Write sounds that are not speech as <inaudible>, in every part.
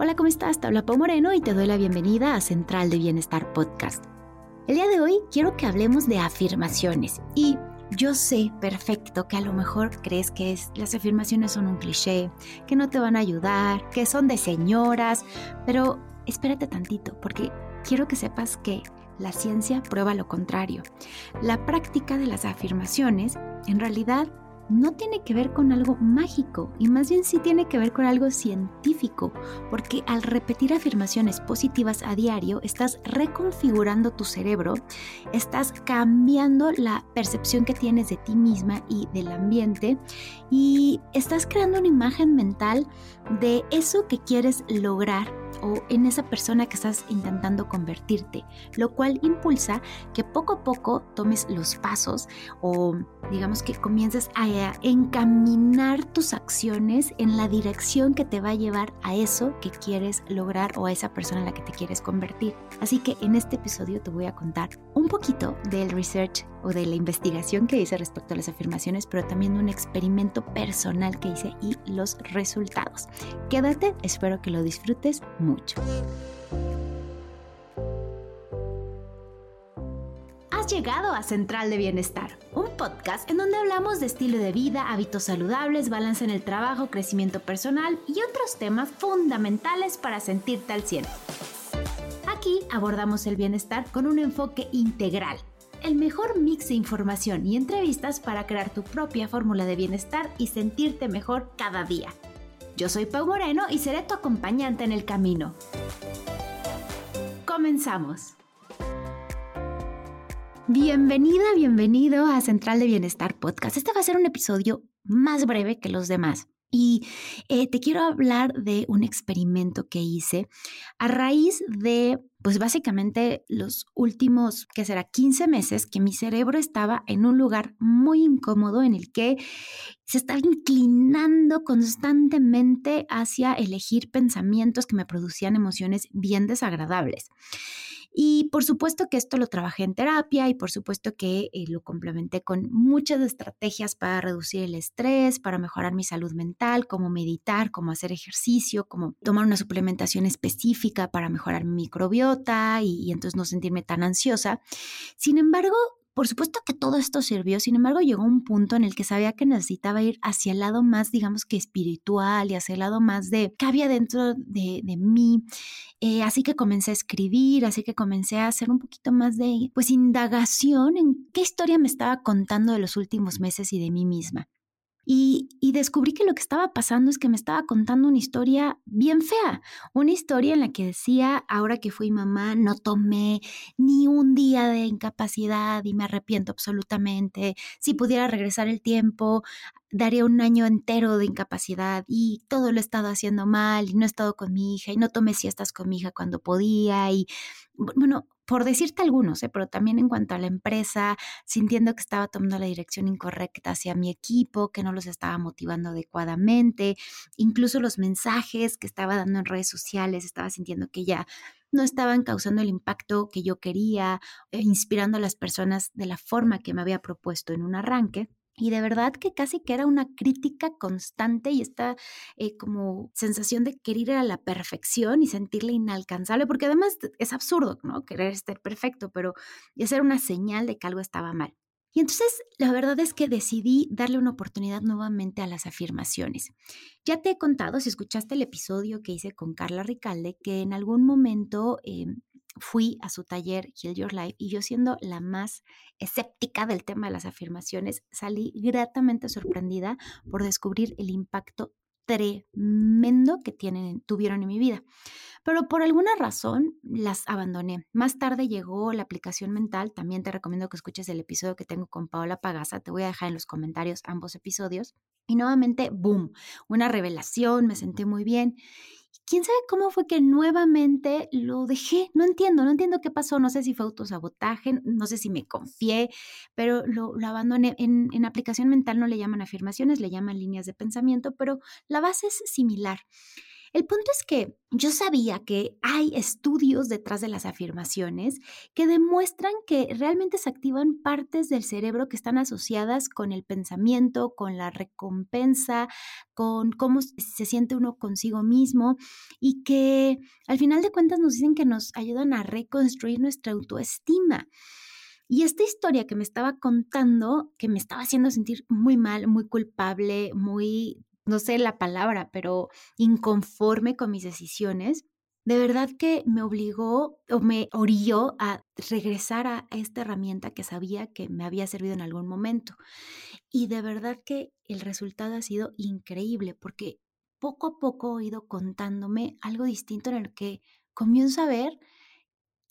Hola, ¿cómo estás? Pau Moreno y te doy la bienvenida a Central de Bienestar Podcast. El día de hoy quiero que hablemos de afirmaciones y yo sé perfecto que a lo mejor crees que las afirmaciones son un cliché, que no te van a ayudar, que son de señoras, pero espérate tantito porque quiero que sepas que la ciencia prueba lo contrario. La práctica de las afirmaciones en realidad no tiene que ver con algo mágico y más bien sí tiene que ver con algo científico, porque al repetir afirmaciones positivas a diario estás reconfigurando tu cerebro, estás cambiando la percepción que tienes de ti misma y del ambiente y estás creando una imagen mental de eso que quieres lograr o en esa persona que estás intentando convertirte, lo cual impulsa que poco a poco tomes los pasos o digamos que comiences a encaminar tus acciones en la dirección que te va a llevar a eso que quieres lograr o a esa persona en la que te quieres convertir. Así que en este episodio te voy a contar un poquito del research o de la investigación que hice respecto a las afirmaciones, pero también un experimento personal que hice y los resultados. Quédate, espero que lo disfrutes mucho. Has llegado a Central de Bienestar, un podcast en donde hablamos de estilo de vida, hábitos saludables, balance en el trabajo, crecimiento personal y otros temas fundamentales para sentirte al cielo. Aquí abordamos el bienestar con un enfoque integral el mejor mix de información y entrevistas para crear tu propia fórmula de bienestar y sentirte mejor cada día. Yo soy Pau Moreno y seré tu acompañante en el camino. Comenzamos. Bienvenida, bienvenido a Central de Bienestar Podcast. Este va a ser un episodio más breve que los demás. Y eh, te quiero hablar de un experimento que hice a raíz de, pues básicamente los últimos, que será 15 meses, que mi cerebro estaba en un lugar muy incómodo en el que se estaba inclinando constantemente hacia elegir pensamientos que me producían emociones bien desagradables. Y por supuesto que esto lo trabajé en terapia y por supuesto que eh, lo complementé con muchas estrategias para reducir el estrés, para mejorar mi salud mental, como meditar, como hacer ejercicio, como tomar una suplementación específica para mejorar mi microbiota y, y entonces no sentirme tan ansiosa. Sin embargo, por supuesto que todo esto sirvió, sin embargo llegó un punto en el que sabía que necesitaba ir hacia el lado más, digamos que espiritual y hacia el lado más de qué había dentro de, mí. Eh, así que comencé a escribir, así que comencé a hacer un poquito más de, pues, indagación en qué historia me estaba contando de los últimos meses y de mí misma. Y, descubrí que lo que estaba pasando es que me estaba contando una historia bien fea, una historia en la que decía, ahora que fui mamá, no tomé ni un día de incapacidad y me arrepiento absolutamente. Si pudiera regresar el tiempo, daría un año entero de incapacidad y todo lo he estado haciendo mal y no he estado con mi hija y no tomé siestas con mi hija cuando podía y bueno, por decirte algunos, ¿eh? pero también en cuanto a la empresa, sintiendo que estaba tomando la dirección incorrecta hacia mi equipo, que no los estaba motivando adecuadamente, incluso los mensajes que estaba dando en redes sociales, estaba sintiendo que ya no estaban causando el impacto que yo quería, eh, inspirando a las personas de la forma que me había propuesto en un arranque. Y de verdad que casi que era una crítica constante y esta eh, como sensación de querer ir a la perfección y sentirle inalcanzable, porque además es absurdo, ¿no? Querer estar perfecto, pero esa era una señal de que algo estaba mal. Y entonces la verdad es que decidí darle una oportunidad nuevamente a las afirmaciones. Ya te he contado, si escuchaste el episodio que hice con Carla Ricalde, que en algún momento em, fui a su taller Heal Your Life y yo siendo la más escéptica del tema de las afirmaciones, salí gratamente sorprendida por descubrir el impacto tremendo que tienen, tuvieron en mi vida. Pero por alguna razón las abandoné. Más tarde llegó la aplicación mental. También te recomiendo que escuches el episodio que tengo con Paola Pagasa. Te voy a dejar en los comentarios ambos episodios. Y nuevamente, boom, una revelación, me sentí muy bien quién sabe cómo fue que nuevamente lo dejé. No entiendo, no entiendo qué pasó. No sé si fue autosabotaje, no sé si me confié, pero lo, abandoné. En, aplicación mental no le llaman afirmaciones, le llaman líneas de pensamiento, pero la base es similar. El punto es que yo sabía que hay estudios detrás de las afirmaciones que demuestran que realmente se activan partes del cerebro que están asociadas con el pensamiento, con la recompensa, con cómo se siente uno consigo mismo y que al final de cuentas nos dicen que nos ayudan a reconstruir nuestra autoestima. Y esta historia que me estaba contando, que me estaba haciendo sentir muy mal, muy culpable, muy no sé la palabra, pero inconforme con mis decisiones, de verdad que me obligó o me orilló a regresar a esta herramienta que sabía que me había servido en algún momento. Y de verdad que el resultado ha sido increíble porque poco a poco he ido contándome algo distinto en el que comienzo a ver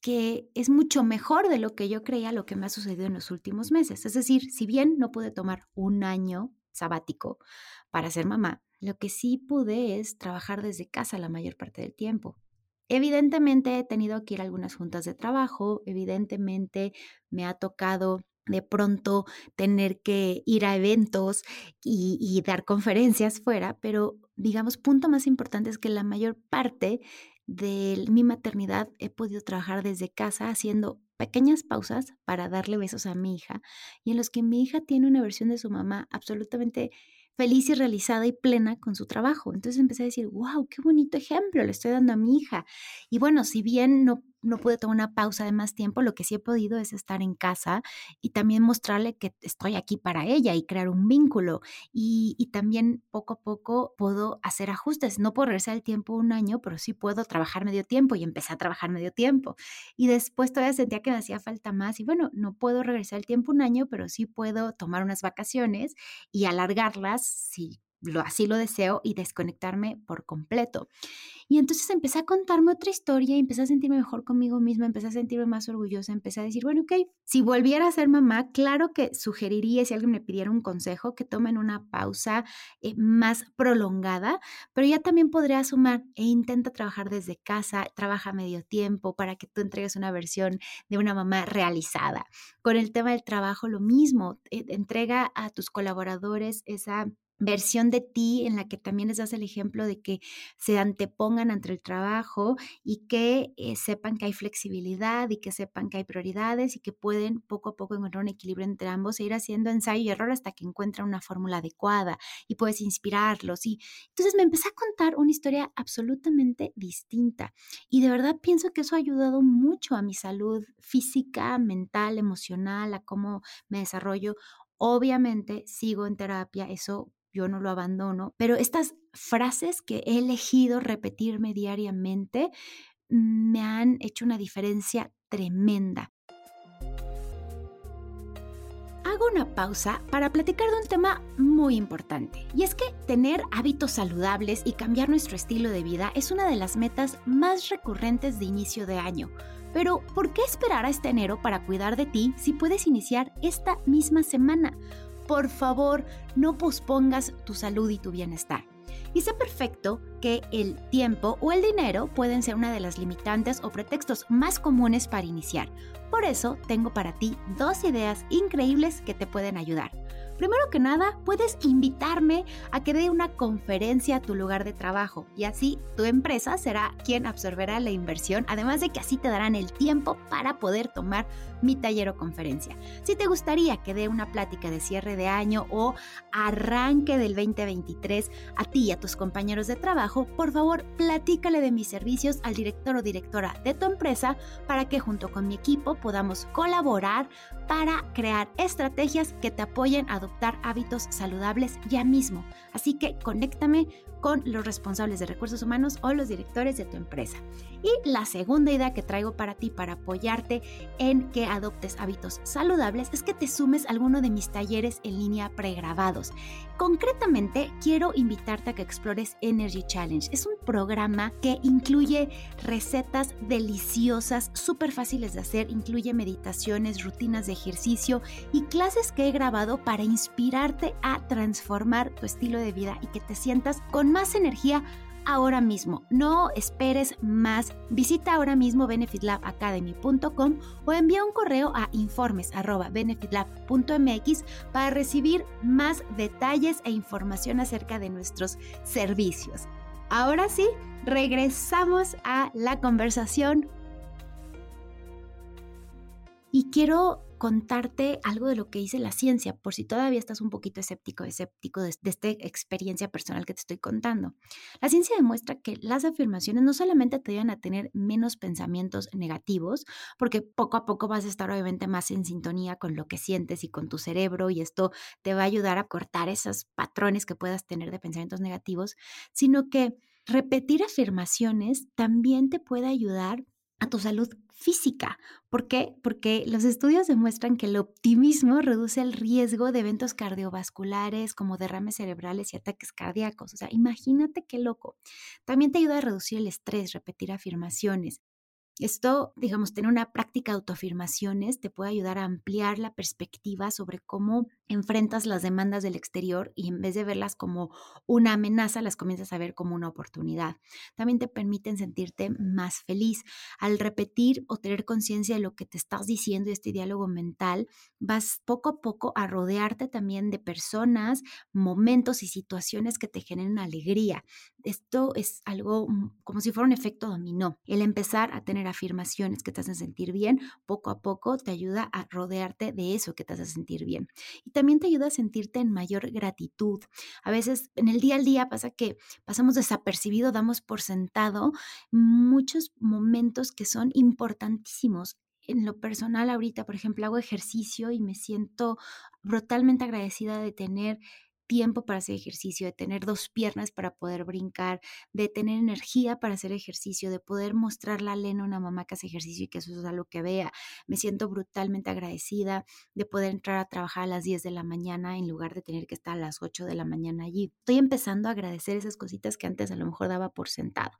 que es mucho mejor de lo que yo creía lo que me ha sucedido en los últimos meses. Es decir, si bien no pude tomar un año sabático para ser mamá, lo que sí pude es trabajar desde casa la mayor parte del tiempo. Evidentemente he tenido que ir a algunas juntas de trabajo, evidentemente me ha tocado de pronto tener que ir a eventos y, dar conferencias fuera, pero digamos, punto más importante es que la mayor parte de mi maternidad he podido trabajar desde casa haciendo pequeñas pausas para darle besos a mi hija y en los que mi hija tiene una versión de su mamá absolutamente feliz y realizada y plena con su trabajo. Entonces empecé a decir, wow, qué bonito ejemplo le estoy dando a mi hija. Y bueno, si bien no no pude tomar una pausa de más tiempo, lo que sí he podido es estar en casa y también mostrarle que estoy aquí para ella y crear un vínculo. Y, también poco a poco puedo hacer ajustes. No puedo regresar el tiempo un año, pero sí puedo trabajar medio tiempo y empecé a trabajar medio tiempo. Y después todavía sentía que me hacía falta más y bueno, no puedo regresar el tiempo un año, pero sí puedo tomar unas vacaciones y alargarlas si lo, así lo deseo y desconectarme por completo. Y entonces empecé a contarme otra historia y empecé a sentirme mejor conmigo misma, empecé a sentirme más orgullosa, empecé a decir, bueno, ok, si volviera a ser mamá, claro que sugeriría, si alguien me pidiera un consejo, que tomen una pausa eh, más prolongada, pero ya también podría sumar e intenta trabajar desde casa, trabaja medio tiempo para que tú entregues una versión de una mamá realizada. Con el tema del trabajo, lo mismo, eh, entrega a tus colaboradores esa versión de ti en la que también les das el ejemplo de que se antepongan ante el trabajo y que eh, sepan que hay flexibilidad y que sepan que hay prioridades y que pueden poco a poco encontrar un equilibrio entre ambos e ir haciendo ensayo y error hasta que encuentran una fórmula adecuada y puedes inspirarlos. Y entonces me empecé a contar una historia absolutamente distinta y de verdad pienso que eso ha ayudado mucho a mi salud física, mental, emocional, a cómo me desarrollo. Obviamente sigo en terapia, eso yo no lo abandono, pero estas frases que he elegido repetirme diariamente me han hecho una diferencia tremenda. Hago una pausa para platicar de un tema muy importante, y es que tener hábitos saludables y cambiar nuestro estilo de vida es una de las metas más recurrentes de inicio de año. Pero, ¿por qué esperar a este enero para cuidar de ti si puedes iniciar esta misma semana? Por favor, no pospongas tu salud y tu bienestar. Y sé perfecto que el tiempo o el dinero pueden ser una de las limitantes o pretextos más comunes para iniciar. Por eso tengo para ti dos ideas increíbles que te pueden ayudar. Primero que nada, puedes invitarme a que dé una conferencia a tu lugar de trabajo y así tu empresa será quien absorberá la inversión, además de que así te darán el tiempo para poder tomar mi taller o conferencia. Si te gustaría que dé una plática de cierre de año o arranque del 2023 a ti y a tus compañeros de trabajo, por favor, platícale de mis servicios al director o directora de tu empresa para que junto con mi equipo podamos colaborar para crear estrategias que te apoyen a adoptar hábitos saludables ya mismo. Así que conéctame con los responsables de recursos humanos o los directores de tu empresa. Y la segunda idea que traigo para ti para apoyarte en que adoptes hábitos saludables es que te sumes a alguno de mis talleres en línea pregrabados. Concretamente, quiero invitarte a que explores Energy Challenge. Es un programa que incluye recetas deliciosas, súper fáciles de hacer, incluye meditaciones, rutinas de ejercicio y clases que he grabado para inspirarte a transformar tu estilo de vida y que te sientas con más energía ahora mismo. No esperes más. Visita ahora mismo benefitlabacademy.com o envía un correo a informes@benefitlab.mx para recibir más detalles e información acerca de nuestros servicios. Ahora sí, regresamos a la conversación. Y quiero contarte algo de lo que dice la ciencia, por si todavía estás un poquito escéptico, escéptico de, de, esta experiencia personal que te estoy contando. La ciencia demuestra que las afirmaciones no solamente te ayudan a tener menos pensamientos negativos, porque poco a poco vas a estar obviamente más en sintonía con lo que sientes y con tu cerebro, y esto te va a ayudar a cortar esos patrones que puedas tener de pensamientos negativos, sino que repetir afirmaciones también te puede ayudar a tu salud física. ¿Por qué? Porque los estudios demuestran que el optimismo reduce el riesgo de eventos cardiovasculares como derrames cerebrales y ataques cardíacos. O sea, imagínate qué loco. También te ayuda a reducir el estrés, repetir afirmaciones. Esto, digamos, tener una práctica de autoafirmaciones te puede ayudar a ampliar la perspectiva sobre cómo enfrentas las demandas del exterior y en vez de verlas como una amenaza, las comienzas a ver como una oportunidad. También te permiten sentirte más feliz. Al repetir o tener conciencia de lo que te estás diciendo, este diálogo mental, vas poco a poco a rodearte también de personas, momentos y situaciones que te generen alegría. Esto es algo mm, como si fuera un efecto dominó. El empezar a tener afirmaciones que te hacen sentir bien, poco a poco te ayuda a rodearte de eso que te hace sentir bien. Y también te ayuda a sentirte en mayor gratitud. A veces en el día al día pasa que pasamos desapercibido, damos por sentado muchos momentos que son importantísimos en lo personal ahorita, por ejemplo, hago ejercicio y me siento brutalmente agradecida de tener tiempo para hacer ejercicio, de tener dos piernas para poder brincar, de tener energía para hacer ejercicio, de poder mostrarle a Lena una mamá que hace ejercicio y que eso es algo que vea. Me siento brutalmente agradecida de poder entrar a trabajar a las 10 de la mañana en lugar de tener que estar a las 8 de la mañana allí. Estoy empezando a agradecer esas cositas que antes a lo mejor daba por sentado.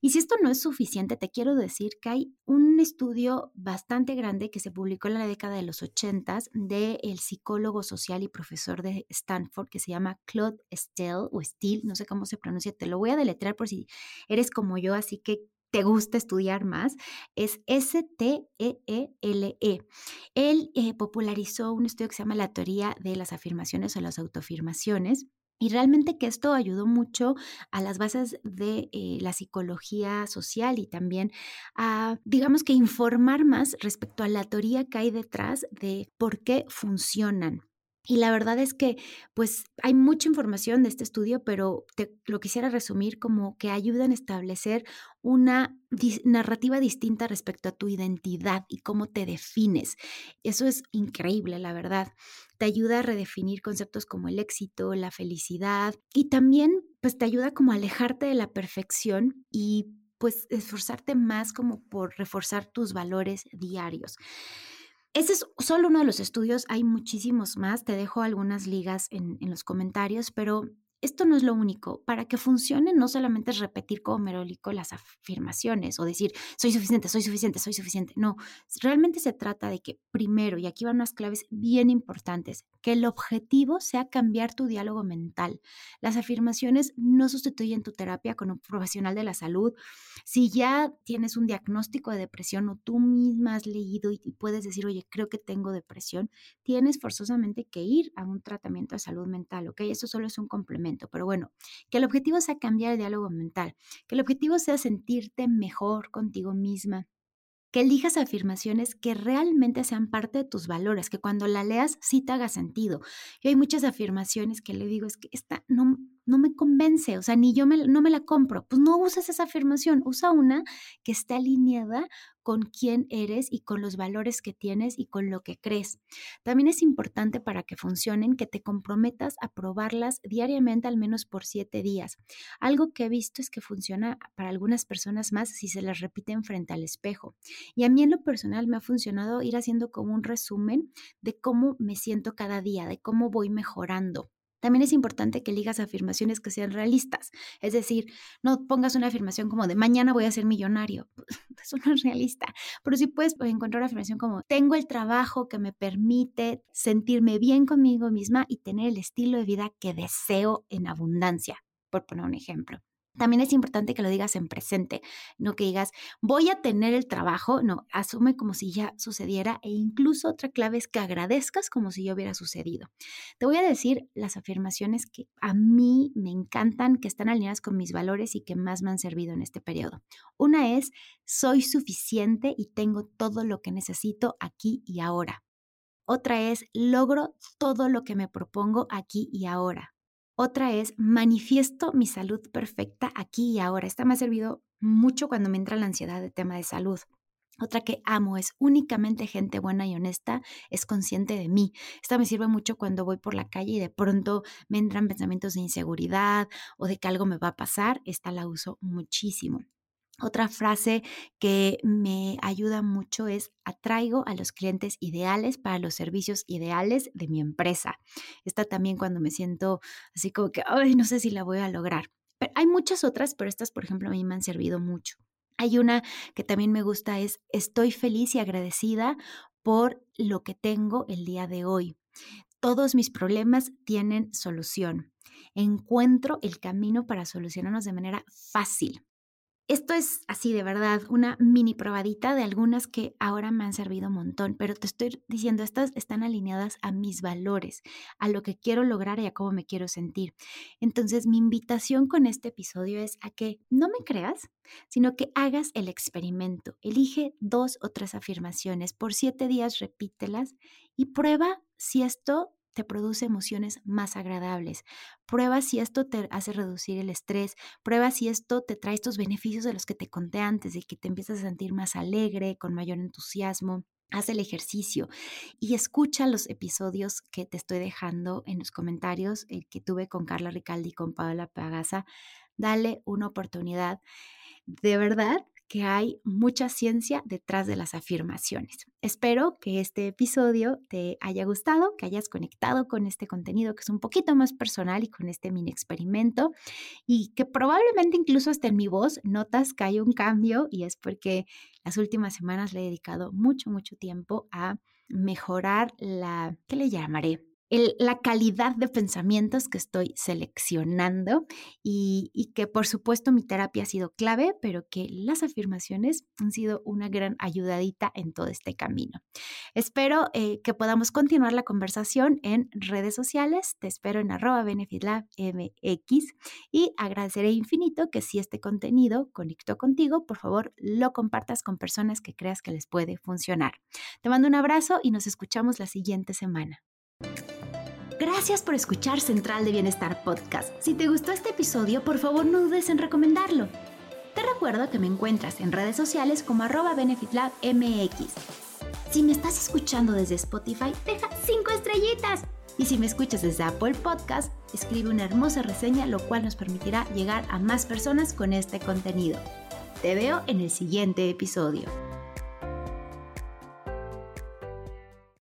Y si esto no es suficiente, te quiero decir que hay un estudio bastante grande que se publicó en la década de los 80 del el psicólogo social y profesor de Stanford que se llama Claude Stell o Steele, no sé cómo se pronuncia, te lo voy a deletrear por si eres como yo, así que te gusta estudiar más, es S-T-E-E-L-E. -E. Él eh, popularizó un estudio que se llama la teoría de las afirmaciones o las autoafirmaciones. Y realmente que esto ayudó mucho a las bases de eh, la psicología social y también a, digamos que informar más respecto a la teoría que hay detrás de por qué funcionan. Y la verdad es que, pues, hay mucha información de este estudio, pero te lo quisiera resumir como que ayudan a establecer una narrativa distinta respecto a tu identidad y cómo te defines. Eso es increíble, la verdad. Te ayuda a redefinir conceptos como el éxito, la felicidad y también, pues, te ayuda como a alejarte de la perfección y, pues, esforzarte más como por reforzar tus valores diarios. Ese es solo uno de los estudios, hay muchísimos más, te dejo algunas ligas en, los comentarios, pero esto no es lo único. Para que funcione, no solamente es repetir como merólico las afirmaciones o decir, soy suficiente, soy suficiente, soy suficiente. No, realmente se trata de que primero, y aquí van unas claves bien importantes, que el objetivo sea cambiar tu diálogo mental. Las afirmaciones no sustituyen tu terapia con un profesional de la salud. Si ya tienes un diagnóstico de depresión o tú misma has leído y puedes decir, oye, creo que tengo depresión, tienes forzosamente que ir a un tratamiento de salud mental, ¿ok? Eso solo es un complemento pero bueno, que el objetivo sea cambiar el diálogo mental, que el objetivo sea sentirte mejor contigo misma, que elijas afirmaciones que realmente sean parte de tus valores, que cuando la leas sí te haga sentido. Y hay muchas afirmaciones que le digo, es que esta no, no me convence, o sea, ni yo me, no me la compro. Pues no uses esa afirmación, usa una que esté alineada con quién eres y con los valores que tienes y con lo que crees. También es importante para que funcionen que te comprometas a probarlas diariamente al menos por siete días. Algo que he visto es que funciona para algunas personas más si se las repiten frente al espejo. Y a mí en lo personal me ha funcionado ir haciendo como un resumen de cómo me siento cada día, de cómo voy mejorando. También es importante que ligas afirmaciones que sean realistas. Es decir, no pongas una afirmación como de mañana voy a ser millonario. <laughs> Eso no es realista. Pero sí puedes encontrar una afirmación como tengo el trabajo que me permite sentirme bien conmigo misma y tener el estilo de vida que deseo en abundancia, por poner un ejemplo. También es importante que lo digas en presente, no que digas, voy a tener el trabajo, no, asume como si ya sucediera e incluso otra clave es que agradezcas como si ya hubiera sucedido. Te voy a decir las afirmaciones que a mí me encantan, que están alineadas con mis valores y que más me han servido en este periodo. Una es, soy suficiente y tengo todo lo que necesito aquí y ahora. Otra es, logro todo lo que me propongo aquí y ahora. Otra es manifiesto mi salud perfecta aquí y ahora. Esta me ha servido mucho cuando me entra la ansiedad de tema de salud. Otra que amo es únicamente gente buena y honesta es consciente de mí. Esta me sirve mucho cuando voy por la calle y de pronto me entran pensamientos de inseguridad o de que algo me va a pasar. Esta la uso muchísimo. Otra frase que me ayuda mucho es atraigo a los clientes ideales para los servicios ideales de mi empresa. Esta también cuando me siento así como que, ay, no sé si la voy a lograr. Pero hay muchas otras, pero estas, por ejemplo, a mí me han servido mucho. Hay una que también me gusta es estoy feliz y agradecida por lo que tengo el día de hoy. Todos mis problemas tienen solución. Encuentro el camino para solucionarlos de manera fácil. Esto es así de verdad, una mini probadita de algunas que ahora me han servido un montón, pero te estoy diciendo, estas están alineadas a mis valores, a lo que quiero lograr y a cómo me quiero sentir. Entonces, mi invitación con este episodio es a que no me creas, sino que hagas el experimento. Elige dos o tres afirmaciones, por siete días repítelas y prueba si esto te produce emociones más agradables. Prueba si esto te hace reducir el estrés. Prueba si esto te trae estos beneficios de los que te conté antes, de que te empiezas a sentir más alegre, con mayor entusiasmo. Haz el ejercicio y escucha los episodios que te estoy dejando en los comentarios, el que tuve con Carla Ricaldi y con Paola Pagasa. Dale una oportunidad. De verdad, que hay mucha ciencia detrás de las afirmaciones. Espero que este episodio te haya gustado, que hayas conectado con este contenido que es un poquito más personal y con este mini experimento y que probablemente incluso hasta en mi voz notas que hay un cambio y es porque las últimas semanas le he dedicado mucho, mucho tiempo a mejorar la, ¿qué le llamaré? La calidad de pensamientos que estoy seleccionando y, que por supuesto mi terapia ha sido clave, pero que las afirmaciones han sido una gran ayudadita en todo este camino. Espero eh, que podamos continuar la conversación en redes sociales. Te espero en arroba benefitlabmx y agradeceré infinito que si este contenido conectó contigo, por favor lo compartas con personas que creas que les puede funcionar. Te mando un abrazo y nos escuchamos la siguiente semana. Gracias por escuchar Central de Bienestar Podcast. Si te gustó este episodio, por favor no dudes en recomendarlo. Te recuerdo que me encuentras en redes sociales como arroba benefitlabmx. Si me estás escuchando desde Spotify, deja 5 estrellitas. Y si me escuchas desde Apple Podcast, escribe una hermosa reseña, lo cual nos permitirá llegar a más personas con este contenido. Te veo en el siguiente episodio.